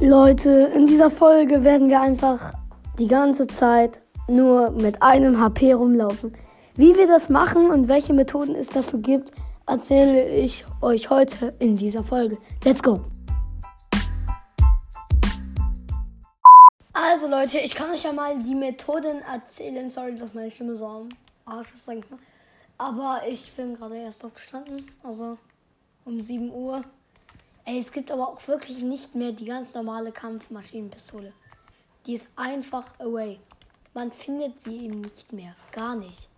Leute, in dieser Folge werden wir einfach die ganze Zeit nur mit einem HP rumlaufen. Wie wir das machen und welche Methoden es dafür gibt, erzähle ich euch heute in dieser Folge. Let's go! Also Leute, ich kann euch ja mal die Methoden erzählen. Sorry, dass meine Stimme so am Arsch ist, sag ich mal. Aber ich bin gerade erst aufgestanden, also um 7 Uhr. Ey, es gibt aber auch wirklich nicht mehr die ganz normale Kampfmaschinenpistole. Die ist einfach away. Man findet sie eben nicht mehr. Gar nicht.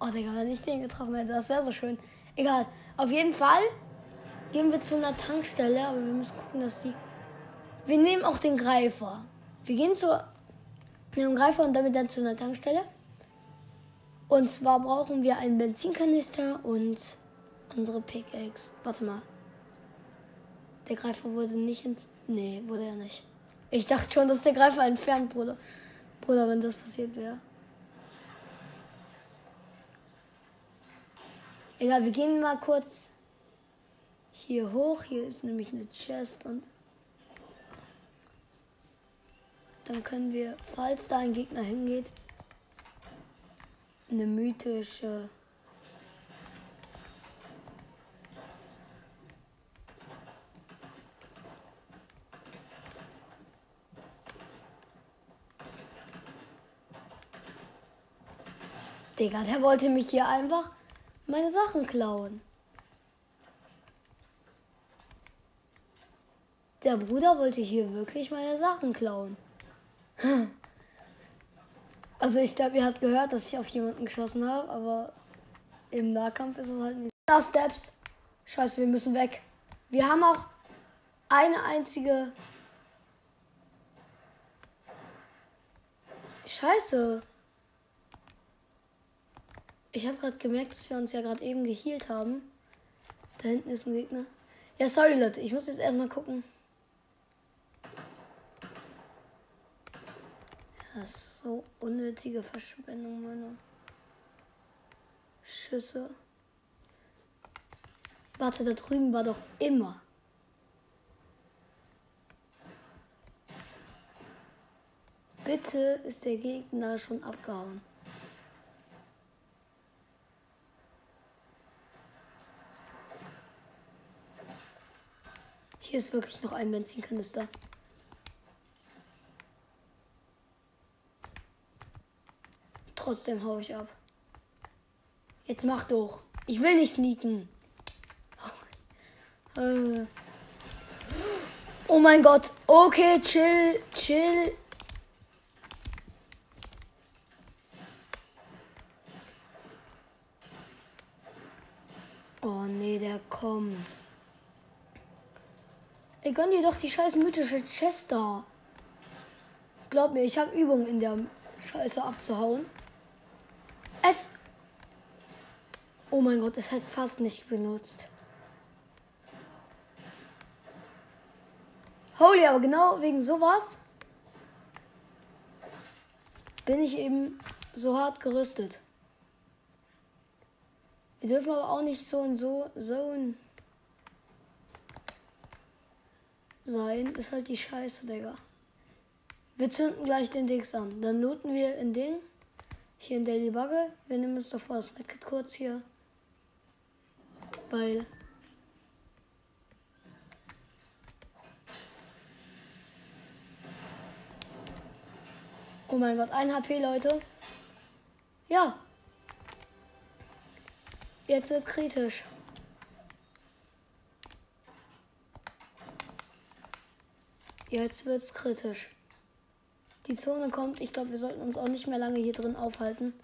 Oh, Digga, wenn ich den getroffen hätte, das wäre so schön. Egal. Auf jeden Fall gehen wir zu einer Tankstelle, aber wir müssen gucken, dass die. Wir nehmen auch den Greifer. Wir gehen zu einem Greifer und damit dann zu einer Tankstelle. Und zwar brauchen wir einen Benzinkanister und unsere Pickaxe. Warte mal. Der Greifer wurde nicht ent... Nee, wurde er nicht. Ich dachte schon, dass der Greifer entfernt wurde. Bruder, wenn das passiert wäre. Egal, wir gehen mal kurz hier hoch. Hier ist nämlich eine Chest und dann können wir, falls da ein Gegner hingeht, eine mythische Digga, der wollte mich hier einfach meine Sachen klauen. Der Bruder wollte hier wirklich meine Sachen klauen. Also ich glaube, ihr habt gehört, dass ich auf jemanden geschossen habe, aber im Nahkampf ist es halt nicht. Da Steps. Scheiße, wir müssen weg. Wir haben auch eine einzige. Scheiße. Ich habe gerade gemerkt, dass wir uns ja gerade eben geheilt haben. Da hinten ist ein Gegner. Ja, sorry Leute, ich muss jetzt erstmal gucken. Das ist so unnötige Verschwendung meiner Schüsse. Warte, da drüben war doch immer. Bitte ist der Gegner schon abgehauen. Hier ist wirklich noch ein Benzinkanister. Trotzdem hau ich ab. Jetzt mach doch. Ich will nicht sneaken. Äh. Oh mein Gott. Okay, chill, chill. Oh nee, der kommt. Ey, gönn dir doch die scheiß mythische Chester. Glaub mir, ich habe Übung in der Scheiße abzuhauen. Es. Oh mein Gott, es hat fast nicht benutzt. Holy, aber genau wegen sowas bin ich eben so hart gerüstet. Wir dürfen aber auch nicht so und so so sein. Ist halt die Scheiße, Digga. Wir zünden gleich den Dings an. Dann looten wir in Ding. Hier in Daily Bugge. Wir nehmen uns davor das Medkit kurz hier. Weil. Oh mein Gott, ein HP, Leute. Ja. Jetzt wird kritisch. Jetzt wird's kritisch. Die Zone kommt. Ich glaube, wir sollten uns auch nicht mehr lange hier drin aufhalten.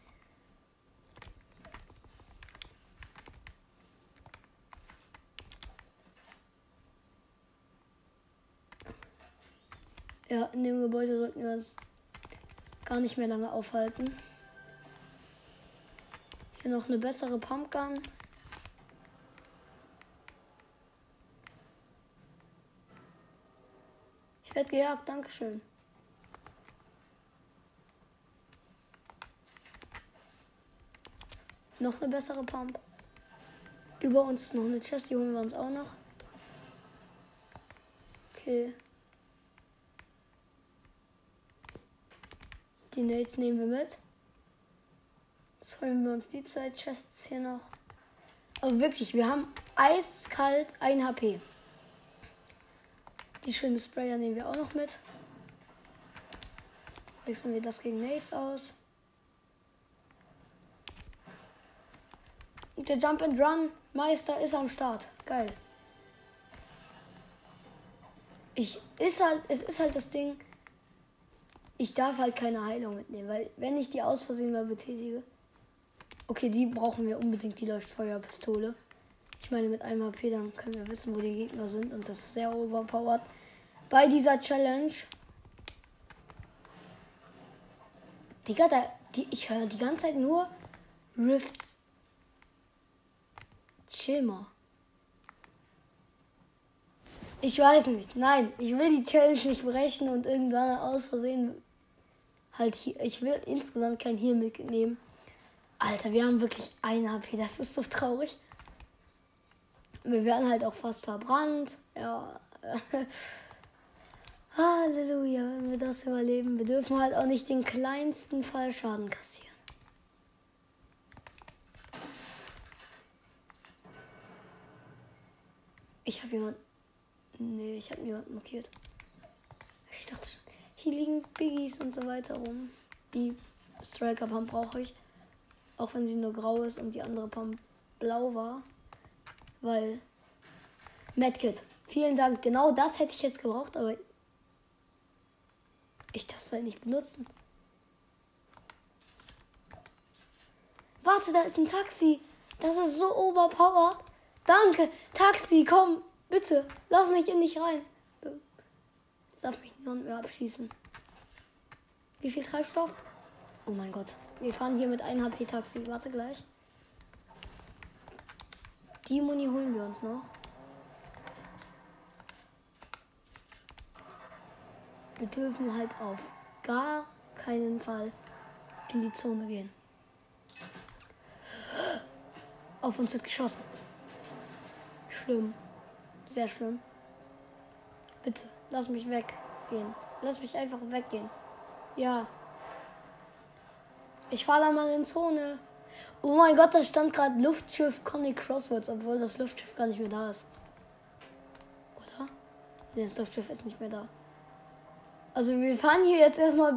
Ja, in dem Gebäude sollten wir uns gar nicht mehr lange aufhalten. Hier noch eine bessere Pumpgun. Ich werde gejagt, Dankeschön. Noch eine bessere Pump. Über uns ist noch eine Chest, die holen wir uns auch noch. Okay. Die Nades nehmen wir mit. Jetzt holen wir uns die zwei Chests hier noch. Aber wirklich, wir haben eiskalt 1 HP. Die schöne Sprayer nehmen wir auch noch mit. Wechseln wir das gegen Nades aus. Und der Jump and Run Meister ist am Start. Geil. Ich ist halt, es ist halt das Ding. Ich darf halt keine Heilung mitnehmen, weil wenn ich die aus Versehen mal betätige. Okay, die brauchen wir unbedingt, die Leuchtfeuerpistole. Ich meine, mit einem HP, dann können wir wissen, wo die Gegner sind und das ist sehr overpowered. Bei dieser Challenge. Digga, da, die, ich höre die ganze Zeit nur Rift. Mal. Ich weiß nicht. Nein, ich will die Challenge nicht brechen und irgendwann aus Versehen halt hier. Ich will insgesamt kein Heal mitnehmen. Alter, wir haben wirklich ein HP. Das ist so traurig. Wir werden halt auch fast verbrannt. Ja. Halleluja, wenn wir das überleben. Wir dürfen halt auch nicht den kleinsten Fallschaden kassieren. Ich habe jemanden. Nee, ich habe niemanden markiert. Ich dachte schon, hier liegen Biggies und so weiter rum. Die Striker Pump brauche ich. Auch wenn sie nur grau ist und die andere Pump blau war. Weil. Medkit. Vielen Dank. Genau das hätte ich jetzt gebraucht, aber ich darf es halt nicht benutzen. Warte, da ist ein Taxi. Das ist so overpowered. Danke. Taxi, komm. Bitte. Lass mich in nicht rein. Jetzt darf mich niemand mehr abschießen. Wie viel Treibstoff? Oh mein Gott. Wir fahren hier mit 1 HP Taxi. Warte gleich. Die Muni holen wir uns noch. Wir dürfen halt auf gar keinen Fall in die Zone gehen. Auf uns wird geschossen. Schlimm. Sehr schlimm. Bitte, lass mich weggehen. Lass mich einfach weggehen. Ja. Ich fahre da mal in Zone. Oh mein Gott, da stand gerade Luftschiff Conny Crosswords, obwohl das Luftschiff gar nicht mehr da ist. Oder? Ne, das Luftschiff ist nicht mehr da. Also wir fahren hier jetzt erstmal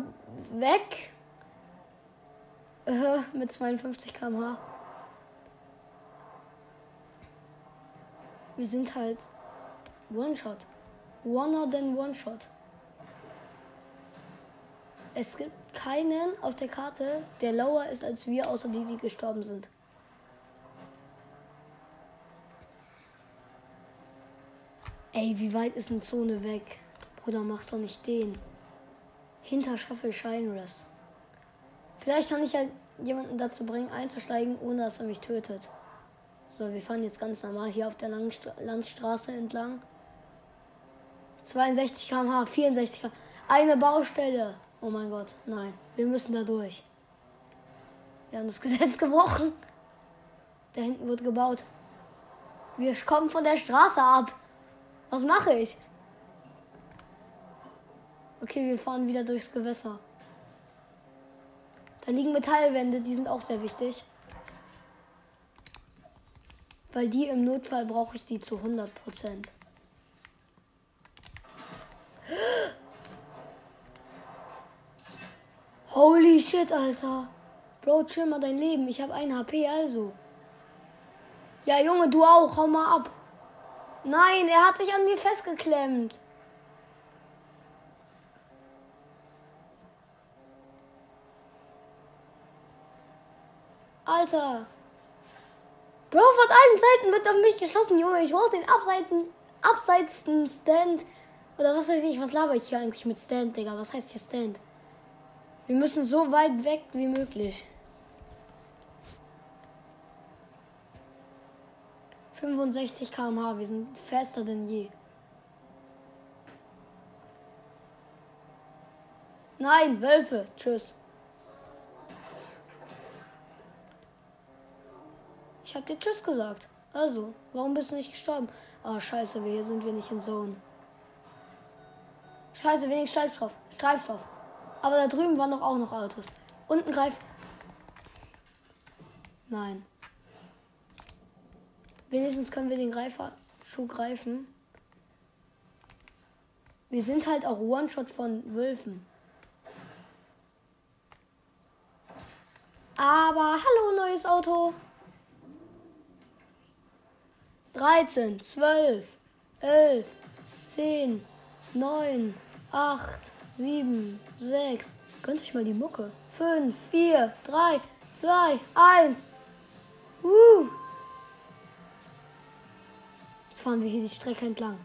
weg. Äh, mit 52 km/h. Wir sind halt One-Shot. One than One-Shot. Es gibt keinen auf der Karte, der lower ist als wir, außer die, die gestorben sind. Ey, wie weit ist eine Zone weg? Bruder, mach doch nicht den. Hinter Shuffle Shineless. Vielleicht kann ich ja jemanden dazu bringen, einzusteigen, ohne dass er mich tötet. So, wir fahren jetzt ganz normal hier auf der Landstra Landstraße entlang. 62 km/h, 64 km. Eine Baustelle. Oh mein Gott, nein. Wir müssen da durch. Wir haben das Gesetz gebrochen. Da hinten wird gebaut. Wir kommen von der Straße ab. Was mache ich? Okay, wir fahren wieder durchs Gewässer. Da liegen Metallwände, die sind auch sehr wichtig. Weil die im Notfall brauche ich die zu 100 Prozent. Holy shit, Alter. Bro, chill mal dein Leben. Ich habe ein HP, also. Ja, Junge, du auch. Hau mal ab. Nein, er hat sich an mir festgeklemmt. Alter. Bro, von allen Seiten wird auf mich geschossen, Junge. Ich brauche den abseiten, abseitsten Stand. Oder was weiß ich, was laber ich hier eigentlich mit Stand, Digga? Was heißt hier Stand? Wir müssen so weit weg wie möglich. 65 km/h, wir sind fester denn je. Nein, Wölfe, tschüss. Ich hab dir Tschüss gesagt. Also, warum bist du nicht gestorben? Ah, scheiße, wir hier sind wir nicht in Zone. Scheiße, wenig Streifstoff. Streifstoff. Aber da drüben waren doch auch noch Autos. Unten greift. Nein. Wenigstens können wir den Greiferschuh greifen. Wir sind halt auch One-Shot von Wölfen. Aber hallo, neues Auto. 13, 12, 11, 10, 9, 8, 7, 6. Gönnt euch mal die Mucke. 5, 4, 3, 2, 1. Uh. Jetzt fahren wir hier die Strecke entlang.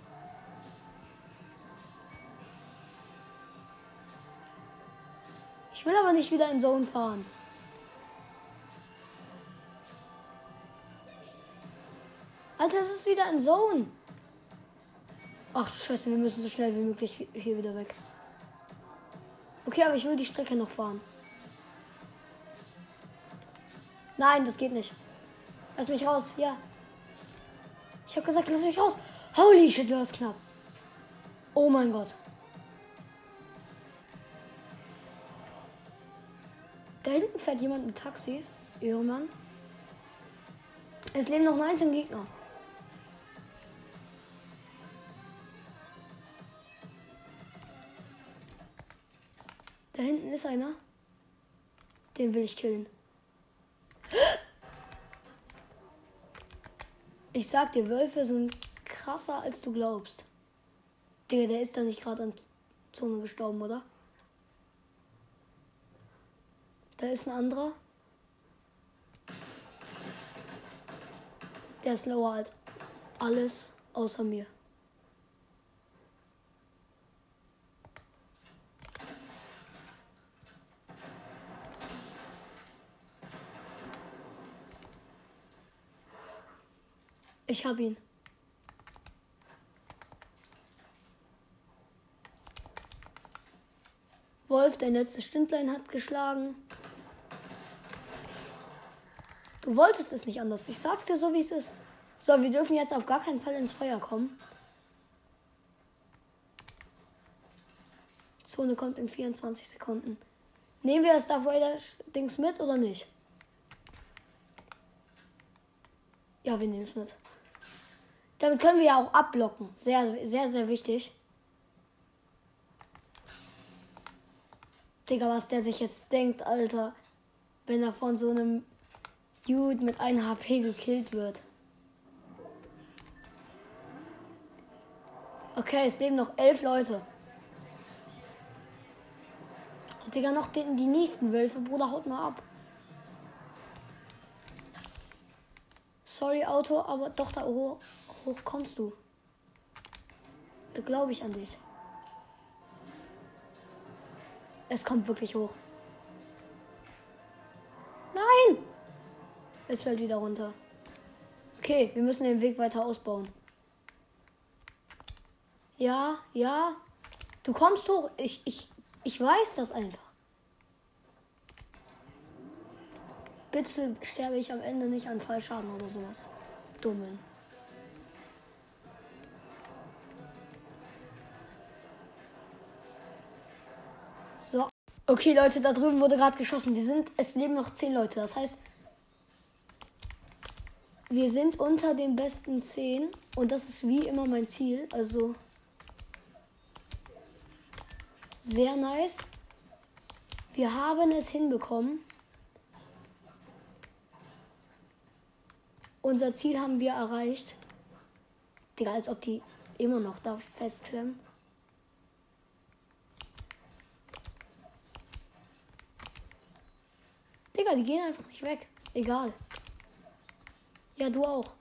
Ich will aber nicht wieder in Zone fahren. Alter, es ist wieder in Zone. Ach, scheiße, wir müssen so schnell wie möglich hier wieder weg. Okay, aber ich will die Strecke noch fahren. Nein, das geht nicht. Lass mich raus, ja. Ich habe gesagt, lass mich raus. Holy shit, du hast knapp. Oh mein Gott. Da hinten fährt jemand mit Taxi. Ehrenmann. Es leben noch 19 Gegner. Da hinten ist einer. Den will ich killen. Ich sag dir, Wölfe sind krasser als du glaubst. Digga, der ist da nicht gerade an Zone gestorben, oder? Da ist ein anderer. Der ist lower als alles außer mir. Ich hab ihn. Wolf, dein letztes Stündlein hat geschlagen. Du wolltest es nicht anders. Ich sag's dir so, wie es ist. So, wir dürfen jetzt auf gar keinen Fall ins Feuer kommen. Zone kommt in 24 Sekunden. Nehmen wir das Darth Vader Dings mit oder nicht? Ja, wir nehmen es mit. Damit können wir ja auch abblocken. Sehr, sehr, sehr wichtig. Digga, was der sich jetzt denkt, Alter. Wenn er von so einem Dude mit einem HP gekillt wird. Okay, es leben noch elf Leute. Digga, noch die, die nächsten Wölfe. Bruder, haut mal ab. Sorry, Auto, aber doch da hoch, hoch kommst du. Da glaube ich an dich. Es kommt wirklich hoch. Nein! Es fällt wieder runter. Okay, wir müssen den Weg weiter ausbauen. Ja, ja. Du kommst hoch. Ich, ich, ich weiß das einfach. Bitte sterbe ich am Ende nicht an Fallschaden oder sowas. Dummen. So. Okay, Leute, da drüben wurde gerade geschossen. Wir sind, es leben noch zehn Leute. Das heißt, wir sind unter den besten zehn. Und das ist wie immer mein Ziel. Also sehr nice. Wir haben es hinbekommen. Unser Ziel haben wir erreicht. Digga, als ob die immer noch da festklemmen. Digga, die gehen einfach nicht weg. Egal. Ja, du auch.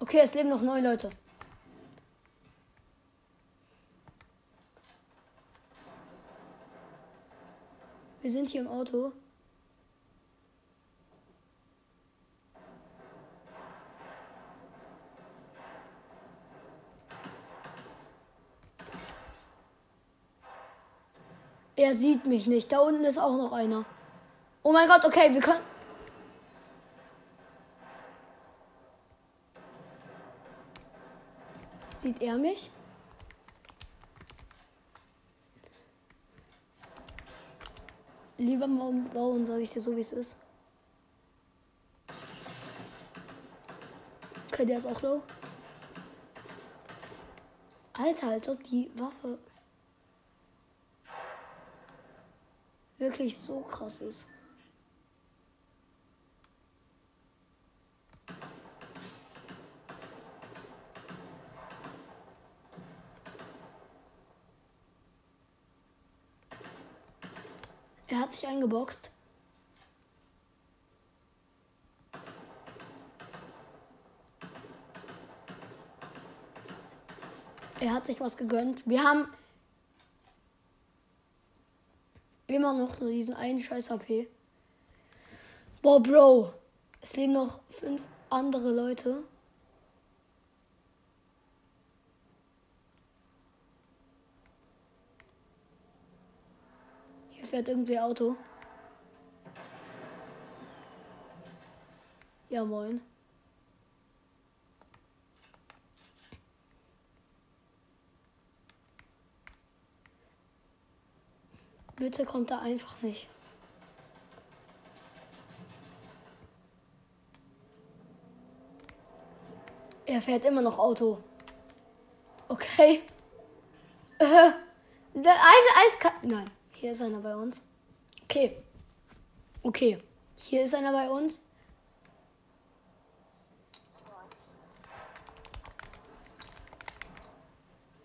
Okay, es leben noch neun Leute. Wir sind hier im Auto. Er sieht mich nicht. Da unten ist auch noch einer. Oh mein Gott, okay, wir können. Sieht er mich? Lieber mal bauen, sage ich dir so, wie es ist. Okay, der ist auch low. Alter, als ob die Waffe wirklich so krass ist. Er hat sich eingeboxt. Er hat sich was gegönnt. Wir haben immer noch nur diesen einen scheiß HP. Boah, Bro. Es leben noch fünf andere Leute. Fährt irgendwie Auto. Ja, moin. Bitte kommt da einfach nicht. Er fährt immer noch Auto. Okay. Äh, Eis, Eis Nein, hier ist einer bei uns. Okay. Okay. Hier ist einer bei uns.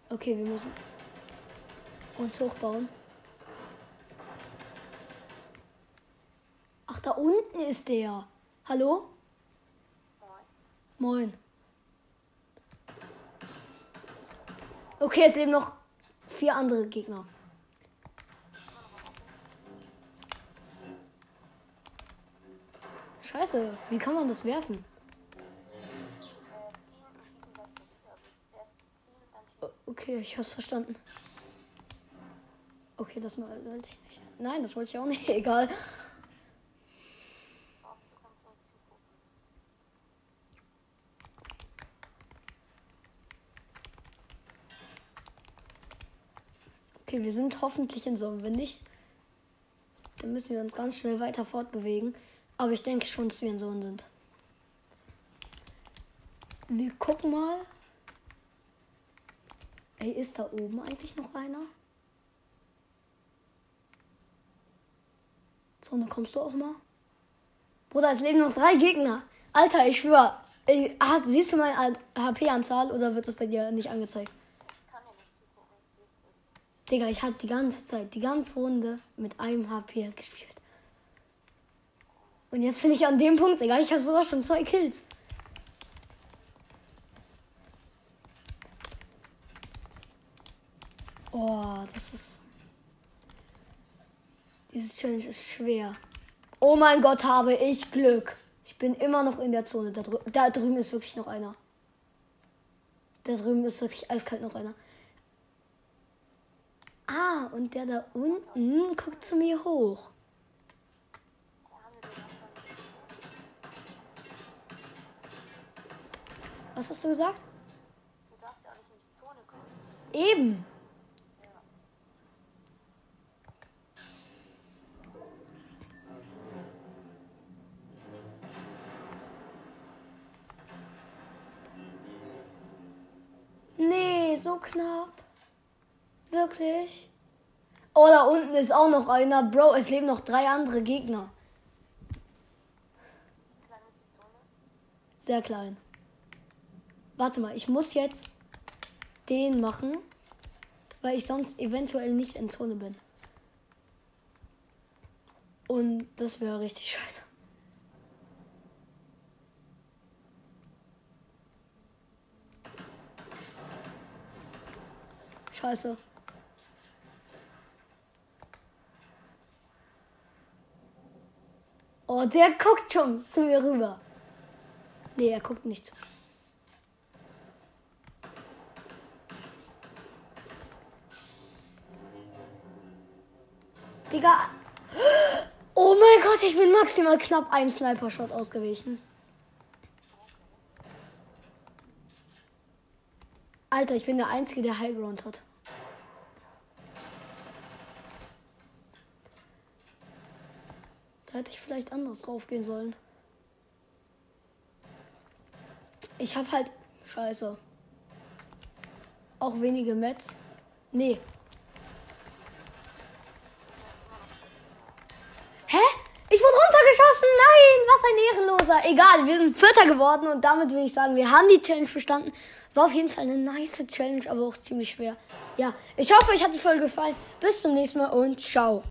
Okay, wir müssen uns hochbauen. Ach, da unten ist der. Hallo? Moin. Okay, es leben noch vier andere Gegner. Scheiße, wie kann man das werfen? Okay, ich hab's verstanden. Okay, das wollte ich nicht. Nein, das wollte ich auch nicht. Egal. Okay, wir sind hoffentlich in Sonne. Wenn nicht, dann müssen wir uns ganz schnell weiter fortbewegen. Aber ich denke schon, dass wir in Sonne sind. Wir gucken mal. Ey, ist da oben eigentlich noch einer? So, dann kommst du auch mal. Bruder, es leben noch drei Gegner. Alter, ich schwör. Ey, hast, siehst du meine HP-Anzahl oder wird es bei dir nicht angezeigt? Digga, ich habe die ganze Zeit, die ganze Runde mit einem HP gespielt. Und jetzt bin ich an dem Punkt, Digga, ich habe sogar schon zwei Kills. Oh, das ist. Diese Challenge ist schwer. Oh mein Gott, habe ich Glück. Ich bin immer noch in der Zone. Da, drü da drüben ist wirklich noch einer. Da drüben ist wirklich eiskalt noch einer. Ah, und der da unten guckt zu mir hoch. Was hast du gesagt? Du darfst ja auch nicht in die Zone kommen. Eben. Nee, so knapp. Wirklich? Oh, da unten ist auch noch einer. Bro, es leben noch drei andere Gegner. Sehr klein. Warte mal, ich muss jetzt den machen, weil ich sonst eventuell nicht in Zone bin. Und das wäre richtig scheiße. Scheiße. Oh, der guckt schon zu mir rüber. Nee, er guckt nicht zu. Digga. Oh mein Gott, ich bin maximal knapp einem Sniper-Shot ausgewichen. Alter, ich bin der Einzige, der Highground hat. Da hätte ich vielleicht anders drauf gehen sollen. Ich habe halt. Scheiße. Auch wenige Mets. Nee. Ehrenloser. Egal, wir sind Vierter geworden und damit würde ich sagen, wir haben die Challenge bestanden. War auf jeden Fall eine nice Challenge, aber auch ziemlich schwer. Ja, ich hoffe, euch hat die Folge gefallen. Bis zum nächsten Mal und ciao.